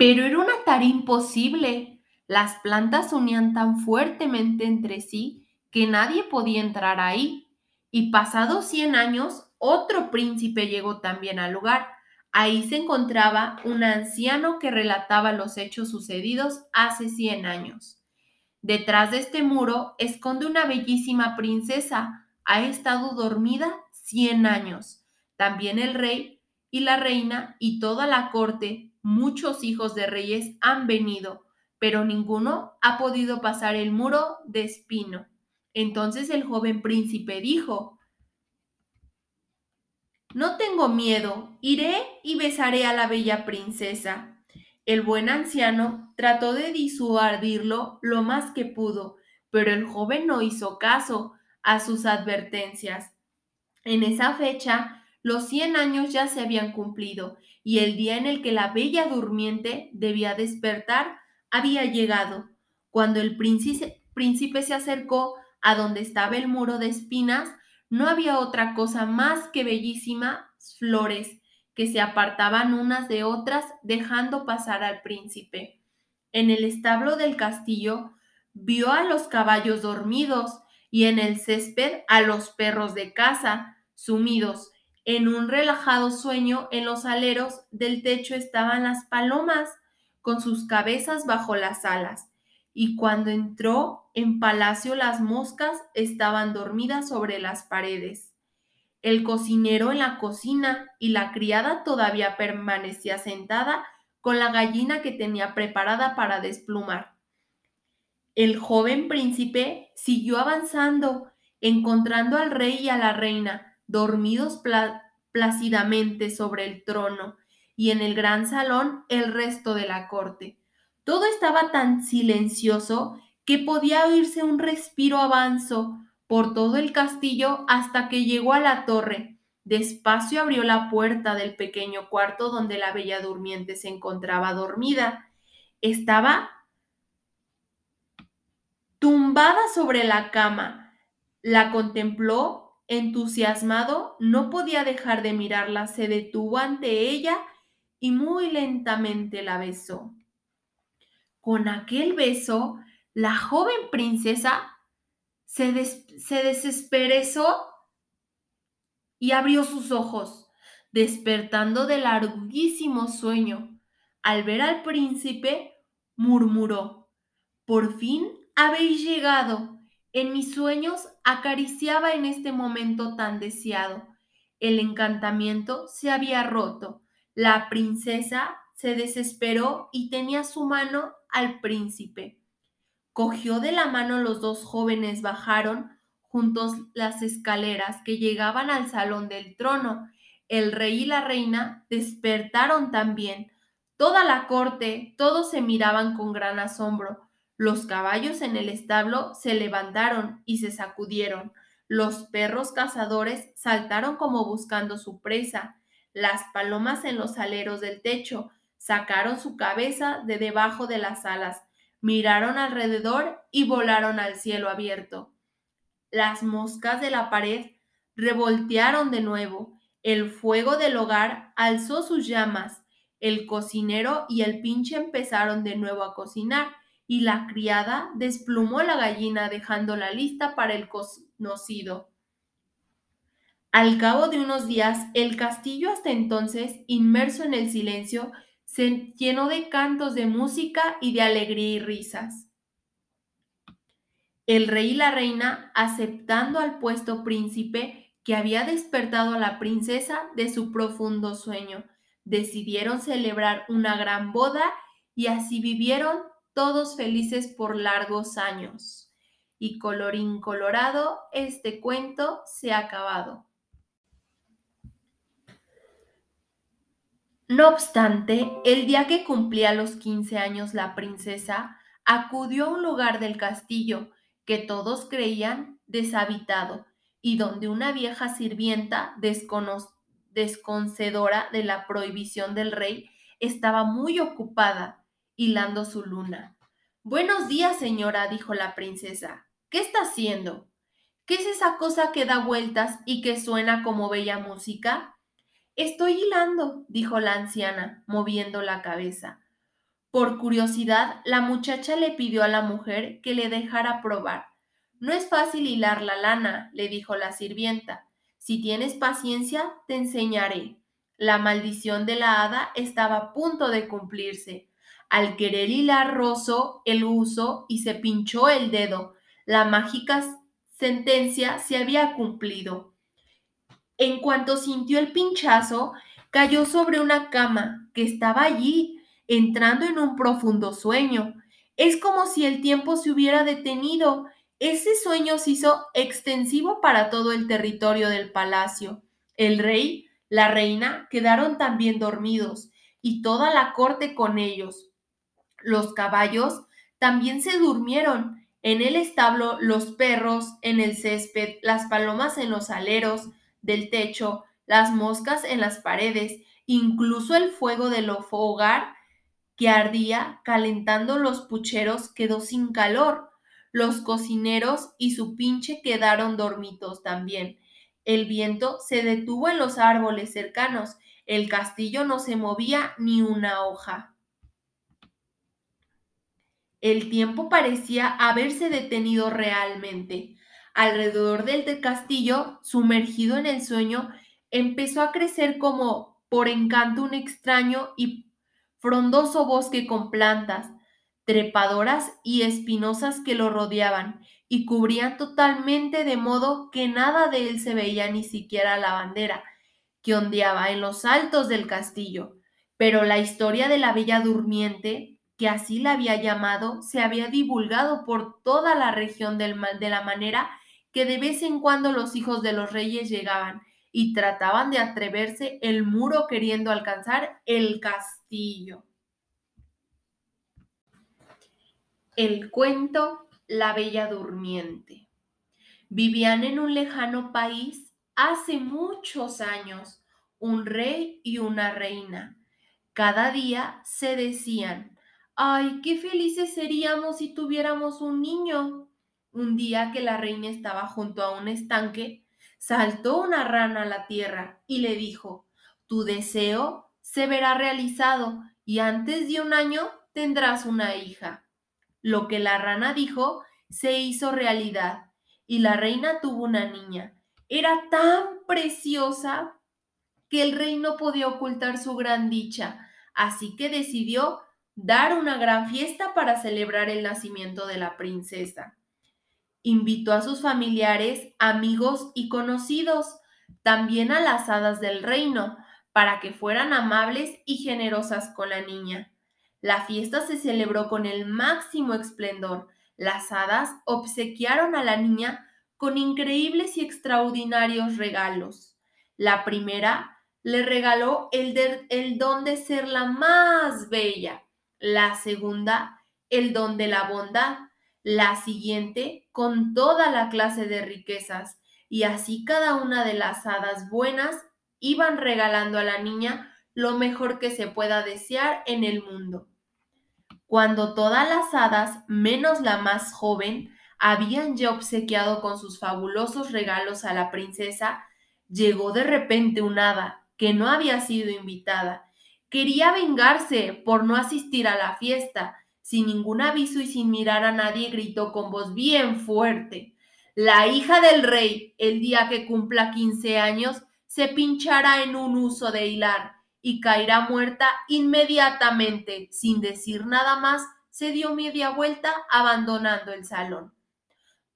Pero era una tarea imposible. Las plantas unían tan fuertemente entre sí que nadie podía entrar ahí. Y pasados 100 años, otro príncipe llegó también al lugar. Ahí se encontraba un anciano que relataba los hechos sucedidos hace 100 años. Detrás de este muro esconde una bellísima princesa. Ha estado dormida 100 años. También el rey y la reina y toda la corte, muchos hijos de reyes han venido, pero ninguno ha podido pasar el muro de espino. Entonces el joven príncipe dijo, No tengo miedo, iré y besaré a la bella princesa. El buen anciano trató de disuadirlo lo más que pudo, pero el joven no hizo caso a sus advertencias. En esa fecha, los cien años ya se habían cumplido y el día en el que la bella durmiente debía despertar había llegado. Cuando el príncipe, príncipe se acercó a donde estaba el muro de espinas, no había otra cosa más que bellísimas flores que se apartaban unas de otras dejando pasar al príncipe. En el establo del castillo vio a los caballos dormidos y en el césped a los perros de casa, sumidos en un relajado sueño en los aleros del techo estaban las palomas con sus cabezas bajo las alas y cuando entró en palacio las moscas estaban dormidas sobre las paredes. El cocinero en la cocina y la criada todavía permanecía sentada con la gallina que tenía preparada para desplumar. El joven príncipe siguió avanzando, encontrando al rey y a la reina dormidos plácidamente sobre el trono y en el gran salón el resto de la corte. Todo estaba tan silencioso que podía oírse un respiro avanzo por todo el castillo hasta que llegó a la torre. Despacio abrió la puerta del pequeño cuarto donde la bella durmiente se encontraba dormida. Estaba tumbada sobre la cama. La contempló entusiasmado, no podía dejar de mirarla, se detuvo ante ella y muy lentamente la besó. Con aquel beso, la joven princesa se, desesperezó y abrió sus ojos, despertando del larguísimo sueño. Al ver al príncipe, murmuró, Por fin habéis llegado. En mis sueños acariciaba en este momento tan deseado. El encantamiento se había roto. La princesa se desesperó y tenía su mano al príncipe. Cogió de la mano los dos jóvenes, bajaron juntos las escaleras que llegaban al salón del trono. El rey y la reina despertaron también. Toda la corte, todos se miraban con gran asombro. Los caballos en el establo se levantaron y se sacudieron. Los perros cazadores saltaron como buscando su presa. Las palomas en los aleros del techo sacaron su cabeza de debajo de las alas, miraron alrededor y volaron al cielo abierto. Las moscas de la pared revoltearon de nuevo. El fuego del hogar alzó sus llamas. El cocinero y el pinche empezaron de nuevo a cocinar y la criada desplumó la gallina dejándola lista para el conocido. Al cabo de unos días, el castillo hasta entonces, inmerso en el silencio, se llenó de cantos de música y de alegría y risas. El rey y la reina, aceptando al puesto príncipe que había despertado a la princesa de su profundo sueño, decidieron celebrar una gran boda y así vivieron todos felices por largos años. Y colorín colorado, este cuento se ha acabado. No obstante, el día que cumplía los 15 años la princesa acudió a un lugar del castillo que todos creían deshabitado y donde una vieja sirvienta desconcedora de la prohibición del rey estaba muy ocupada hilando su luna. Buenos días, señora, dijo la princesa. ¿Qué está haciendo? ¿Qué es esa cosa que da vueltas y que suena como bella música? Estoy hilando, dijo la anciana, moviendo la cabeza. Por curiosidad, la muchacha le pidió a la mujer que le dejara probar. No es fácil hilar la lana, le dijo la sirvienta. Si tienes paciencia, te enseñaré. La maldición de la hada estaba a punto de cumplirse. Al querer hilar rozó el uso y se pinchó el dedo. La mágica sentencia se había cumplido. En cuanto sintió el pinchazo, cayó sobre una cama que estaba allí, entrando en un profundo sueño. Es como si el tiempo se hubiera detenido. Ese sueño se hizo extensivo para todo el territorio del palacio. El rey, la reina, quedaron también dormidos, y toda la corte con ellos. Los caballos también se durmieron, en el establo los perros, en el césped, las palomas en los aleros del techo, las moscas en las paredes, incluso el fuego del hogar que ardía calentando los pucheros quedó sin calor. Los cocineros y su pinche quedaron dormidos también. El viento se detuvo en los árboles cercanos. El castillo no se movía ni una hoja. El tiempo parecía haberse detenido realmente. Alrededor del castillo, sumergido en el sueño, empezó a crecer como por encanto un extraño y frondoso bosque con plantas, trepadoras y espinosas que lo rodeaban y cubrían totalmente de modo que nada de él se veía ni siquiera la bandera que ondeaba en los altos del castillo. Pero la historia de la bella durmiente que así la había llamado, se había divulgado por toda la región del de la manera que de vez en cuando los hijos de los reyes llegaban y trataban de atreverse el muro queriendo alcanzar el castillo. El cuento La Bella Durmiente. Vivían en un lejano país hace muchos años un rey y una reina. Cada día se decían, Ay, qué felices seríamos si tuviéramos un niño. Un día que la reina estaba junto a un estanque, saltó una rana a la tierra y le dijo, Tu deseo se verá realizado y antes de un año tendrás una hija. Lo que la rana dijo se hizo realidad y la reina tuvo una niña. Era tan preciosa que el rey no podía ocultar su gran dicha, así que decidió dar una gran fiesta para celebrar el nacimiento de la princesa. Invitó a sus familiares, amigos y conocidos, también a las hadas del reino, para que fueran amables y generosas con la niña. La fiesta se celebró con el máximo esplendor. Las hadas obsequiaron a la niña con increíbles y extraordinarios regalos. La primera le regaló el, don de ser la más bella, la segunda, el don de la bondad, la siguiente, con toda la clase de riquezas, y así cada una de las hadas buenas iban regalando a la niña lo mejor que se pueda desear en el mundo. Cuando todas las hadas, menos la más joven, habían ya obsequiado con sus fabulosos regalos a la princesa, llegó de repente un hada que no había sido invitada Quería vengarse por no asistir a la fiesta. Sin ningún aviso y sin mirar a nadie, gritó con voz bien fuerte. La hija del rey, el día que cumpla 15 años, se pinchará en un uso de hilar y caerá muerta inmediatamente. Sin decir nada más, se dio media vuelta abandonando el salón.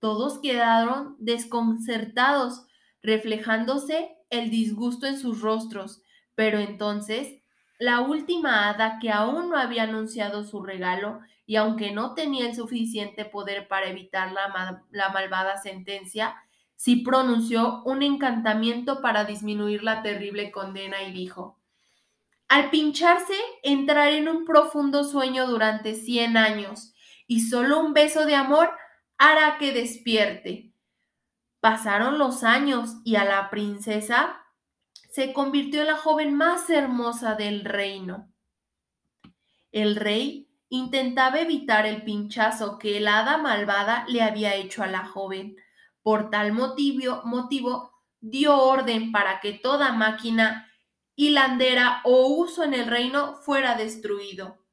Todos quedaron desconcertados, reflejándose el disgusto en sus rostros, pero entonces la última hada que aún no había anunciado su regalo y aunque no tenía el suficiente poder para evitar la, la malvada sentencia, sí pronunció un encantamiento para disminuir la terrible condena y dijo, al pincharse, entraré en un profundo sueño durante cien años y solo un beso de amor hará que despierte. Pasaron los años y a la princesa se convirtió en la joven más hermosa del reino. El rey intentaba evitar el pinchazo que el hada malvada le había hecho a la joven. Por tal motivo, motivo dio orden para que toda máquina hilandera o uso en el reino fuera destruido.